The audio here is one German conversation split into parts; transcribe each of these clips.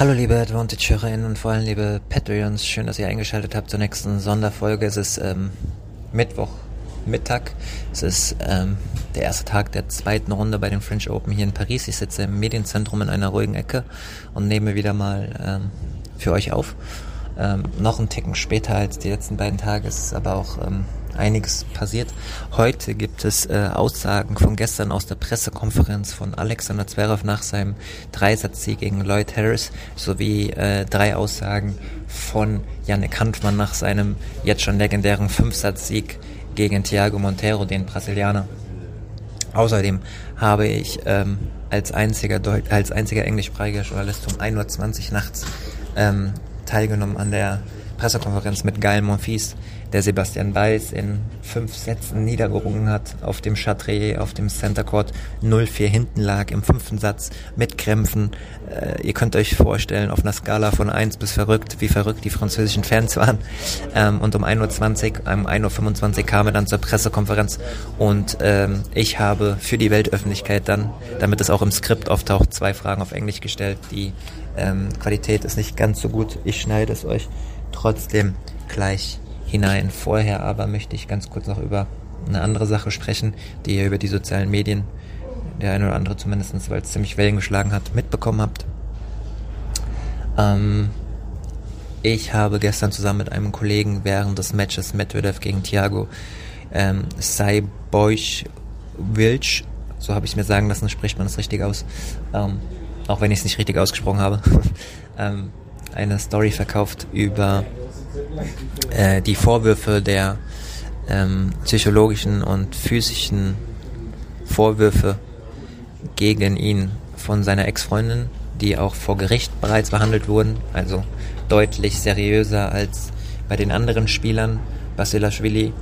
Hallo liebe Advantage-HörerInnen und vor allem liebe Patreons, schön, dass ihr eingeschaltet habt zur nächsten Sonderfolge. Es ist ähm, Mittwoch Mittag. Es ist ähm, der erste Tag der zweiten Runde bei den French Open hier in Paris. Ich sitze im Medienzentrum in einer ruhigen Ecke und nehme wieder mal ähm, für euch auf. Ähm, noch einen Ticken später als die letzten beiden Tage. Es ist aber auch ähm, einiges passiert. Heute gibt es äh, Aussagen von gestern aus der Pressekonferenz von Alexander Zverev nach seinem Dreisatzsieg gegen Lloyd Harris sowie äh, drei Aussagen von Yannick Hanfmann nach seinem jetzt schon legendären Fünfsatzsieg gegen Thiago Monteiro, den Brasilianer. Außerdem habe ich ähm, als einziger Deut als einziger englischsprachiger Journalist um 1.20 Uhr nachts ähm, teilgenommen an der Pressekonferenz mit Gael Monfils, der Sebastian Weiß in fünf Sätzen niedergerungen hat auf dem Chatrier, auf dem Center Court 0-4 hinten lag im fünften Satz mit Krämpfen. Äh, ihr könnt euch vorstellen, auf einer Skala von 1 bis verrückt, wie verrückt die französischen Fans waren. Ähm, und um 1.20 Uhr, um 1.25 Uhr kam er dann zur Pressekonferenz und ähm, ich habe für die Weltöffentlichkeit dann, damit es auch im Skript auftaucht, zwei Fragen auf Englisch gestellt. Die ähm, Qualität ist nicht ganz so gut. Ich schneide es euch trotzdem gleich hinein. Vorher aber möchte ich ganz kurz noch über eine andere Sache sprechen, die ihr über die sozialen Medien, der eine oder andere zumindest, weil es ziemlich Wellen geschlagen hat, mitbekommen habt. Ähm, ich habe gestern zusammen mit einem Kollegen während des Matches Medvedev gegen Thiago ähm, Saiboich Wilch, so habe ich mir sagen lassen, spricht man das richtig aus, ähm, auch wenn ich es nicht richtig ausgesprochen habe, ähm, eine Story verkauft über äh, die Vorwürfe der ähm, psychologischen und physischen Vorwürfe gegen ihn von seiner Ex-Freundin, die auch vor Gericht bereits behandelt wurden, also deutlich seriöser als bei den anderen Spielern, Basilashvili,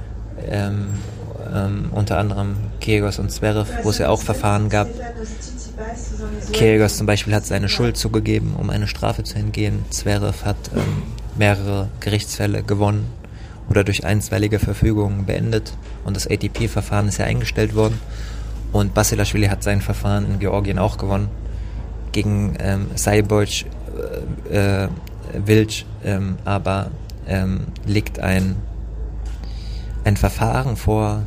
ähm, ähm, unter anderem Kyrgios und Zverev, wo es ja auch Verfahren gab. Kyrgios zum Beispiel hat seine Schuld zugegeben, um eine Strafe zu entgehen. Zverev hat ähm, mehrere Gerichtsfälle gewonnen oder durch einstweilige Verfügungen beendet und das ATP-Verfahren ist ja eingestellt worden. Und Basilashvili hat sein Verfahren in Georgien auch gewonnen gegen ähm, Saiboc äh, äh, Wilch, ähm, aber ähm, liegt ein, ein Verfahren vor,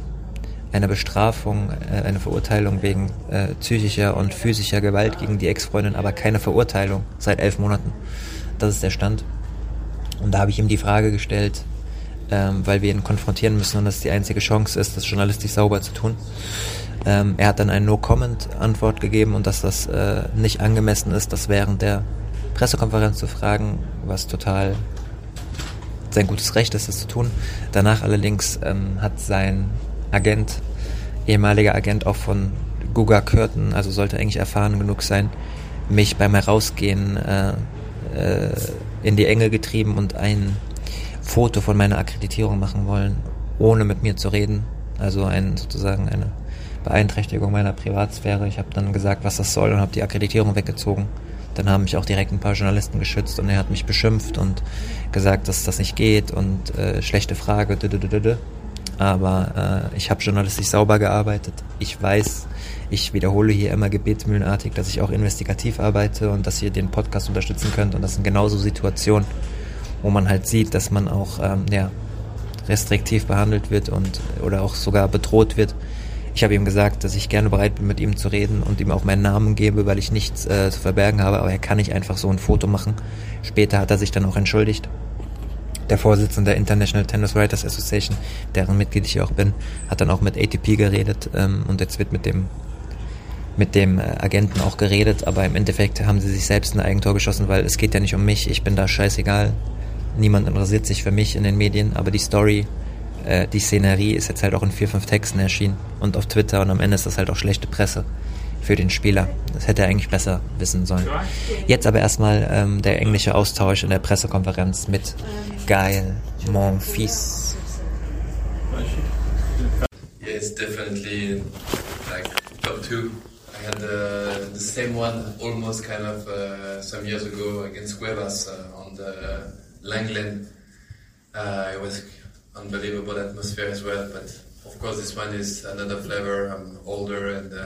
eine Bestrafung, äh, eine Verurteilung wegen äh, psychischer und physischer Gewalt gegen die Ex-Freundin, aber keine Verurteilung seit elf Monaten. Das ist der Stand. Und da habe ich ihm die Frage gestellt, ähm, weil wir ihn konfrontieren müssen und das die einzige Chance ist, das journalistisch sauber zu tun. Ähm, er hat dann eine No-Comment-Antwort gegeben und dass das äh, nicht angemessen ist, das während der Pressekonferenz zu fragen, was total sein gutes Recht ist, das zu tun. Danach allerdings ähm, hat sein Agent, ehemaliger Agent auch von Guga Curtin, also sollte eigentlich erfahren genug sein, mich beim Herausgehen äh, äh, in die Enge getrieben und ein Foto von meiner Akkreditierung machen wollen, ohne mit mir zu reden. Also ein, sozusagen eine Beeinträchtigung meiner Privatsphäre. Ich habe dann gesagt, was das soll und habe die Akkreditierung weggezogen. Dann haben mich auch direkt ein paar Journalisten geschützt und er hat mich beschimpft und gesagt, dass das nicht geht und äh, schlechte Frage. Aber äh, ich habe journalistisch sauber gearbeitet. Ich weiß, ich wiederhole hier immer gebetsmühlenartig, dass ich auch investigativ arbeite und dass ihr den Podcast unterstützen könnt. Und das sind genauso Situationen, wo man halt sieht, dass man auch ähm, ja, restriktiv behandelt wird und oder auch sogar bedroht wird. Ich habe ihm gesagt, dass ich gerne bereit bin, mit ihm zu reden und ihm auch meinen Namen gebe, weil ich nichts äh, zu verbergen habe, aber er kann nicht einfach so ein Foto machen. Später hat er sich dann auch entschuldigt. Der Vorsitzende der International Tennis Writers Association, deren Mitglied ich auch bin, hat dann auch mit ATP geredet ähm, und jetzt wird mit dem mit dem äh, Agenten auch geredet, aber im Endeffekt haben sie sich selbst ein Eigentor geschossen, weil es geht ja nicht um mich, ich bin da scheißegal. Niemand interessiert sich für mich in den Medien, aber die Story, äh, die Szenerie ist jetzt halt auch in vier, fünf Texten erschienen und auf Twitter und am Ende ist das halt auch schlechte Presse für den Spieler. Das hätte er eigentlich besser wissen sollen. Jetzt aber erstmal ähm, der englische Austausch in der Pressekonferenz mit Gael Monfils. Yeah, it's definitely like top two. I had uh, the same one almost kind of uh, some years ago against Cuevas uh, on the Langland. Uh, it was unbelievable atmosphere as well, but of course this one is another flavor. I'm older and uh,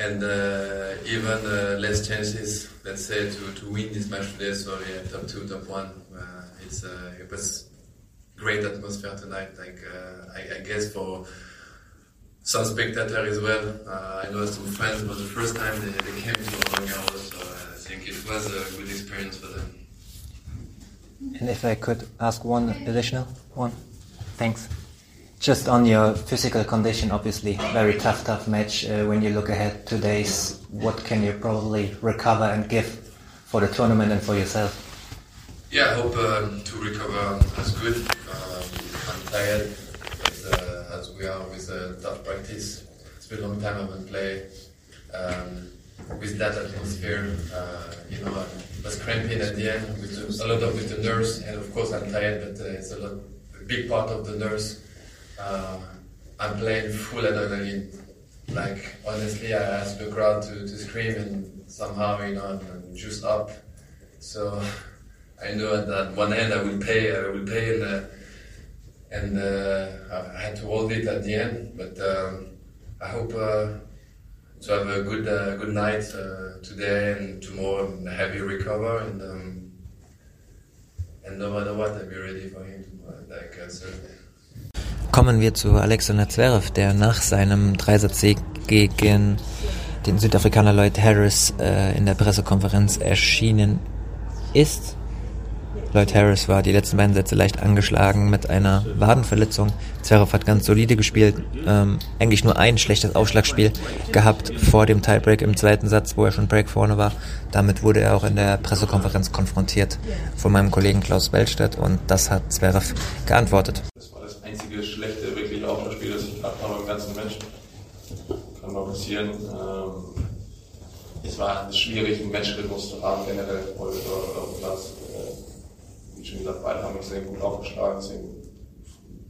and uh, even uh, less chances, let's say, to, to win this match today. So yeah, top two, top one. Uh, it's uh, it was great atmosphere tonight. Like uh, I, I guess for some spectator as well. Uh, I know some friends was the first time they, they came to Roland so I think it was a good experience for them. And if I could ask one additional one, thanks. Just on your physical condition, obviously, very tough, tough match. Uh, when you look ahead two days, what can you probably recover and give for the tournament and for yourself? Yeah, I hope um, to recover as good. Um, I'm tired, but, uh, as we are with uh, tough practice. It's been a long time I haven't played um, with that atmosphere. Uh, you know, I was cramping at the end with a lot of with the nerves, and of course I'm tired, but uh, it's a lot, a big part of the nerves. Uh, I'm playing full adrenaline. Like honestly, I asked the crowd to, to scream, and somehow you know I'm, just up. So I know at that one end I will pay. I will pay, and uh, and uh, I had to hold it at the end. But um, I hope uh, to have a good uh, good night uh, today and tomorrow. and A heavy recover, and um, and no matter what, I'll be ready for him. Like uh, Sunday. Kommen wir zu Alexander Zverev, der nach seinem Dreisatzsieg gegen den Südafrikaner Lloyd Harris äh, in der Pressekonferenz erschienen ist. Lloyd Harris war die letzten beiden Sätze leicht angeschlagen mit einer Wadenverletzung. Zverev hat ganz solide gespielt, ähm, eigentlich nur ein schlechtes Aufschlagspiel gehabt vor dem Tiebreak im zweiten Satz, wo er schon Break vorne war. Damit wurde er auch in der Pressekonferenz konfrontiert von meinem Kollegen Klaus Wellstedt und das hat Zverev geantwortet. Das war das einzige schlechte, wirklich Aufschlagspiel, das ich gehabt habe im ganzen Match. Kann mal passieren. Ähm, es war schwierig, einen Matchrhythmus zu haben, generell auf dem Platz. Äh, wie schon gesagt, beide haben extrem gut aufgeschlagen, deswegen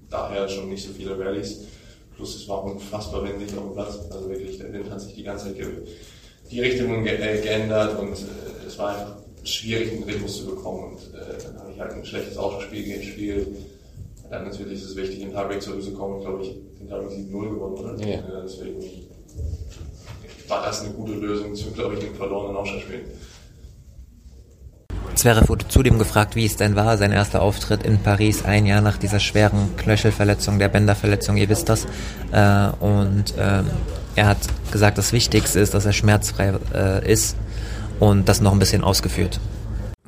daher schon nicht so viele Rallyes. Plus es war unfassbar windig auf dem Platz. Also wirklich, der Wind hat sich die ganze Zeit die Richtung ge äh, geändert und äh, es war einfach schwierig, einen Rhythmus zu bekommen. Und äh, dann habe ich halt ein schlechtes Autospiel gespielt. Dann natürlich ist es wichtig, in Tiebreak zurückzukommen. Ich glaube, ich den Tiebreak 7-0 gewonnen, oder? Ja. ja. Deswegen war das eine gute Lösung zu, glaube ich, dem verlorenen Aufschlagspiel. Zverev wurde zudem gefragt, wie es denn war, sein erster Auftritt in Paris, ein Jahr nach dieser schweren Knöchelverletzung, der Bänderverletzung, ihr wisst das. Äh, und ähm, er hat gesagt, das Wichtigste ist, dass er schmerzfrei äh, ist und das noch ein bisschen ausgeführt.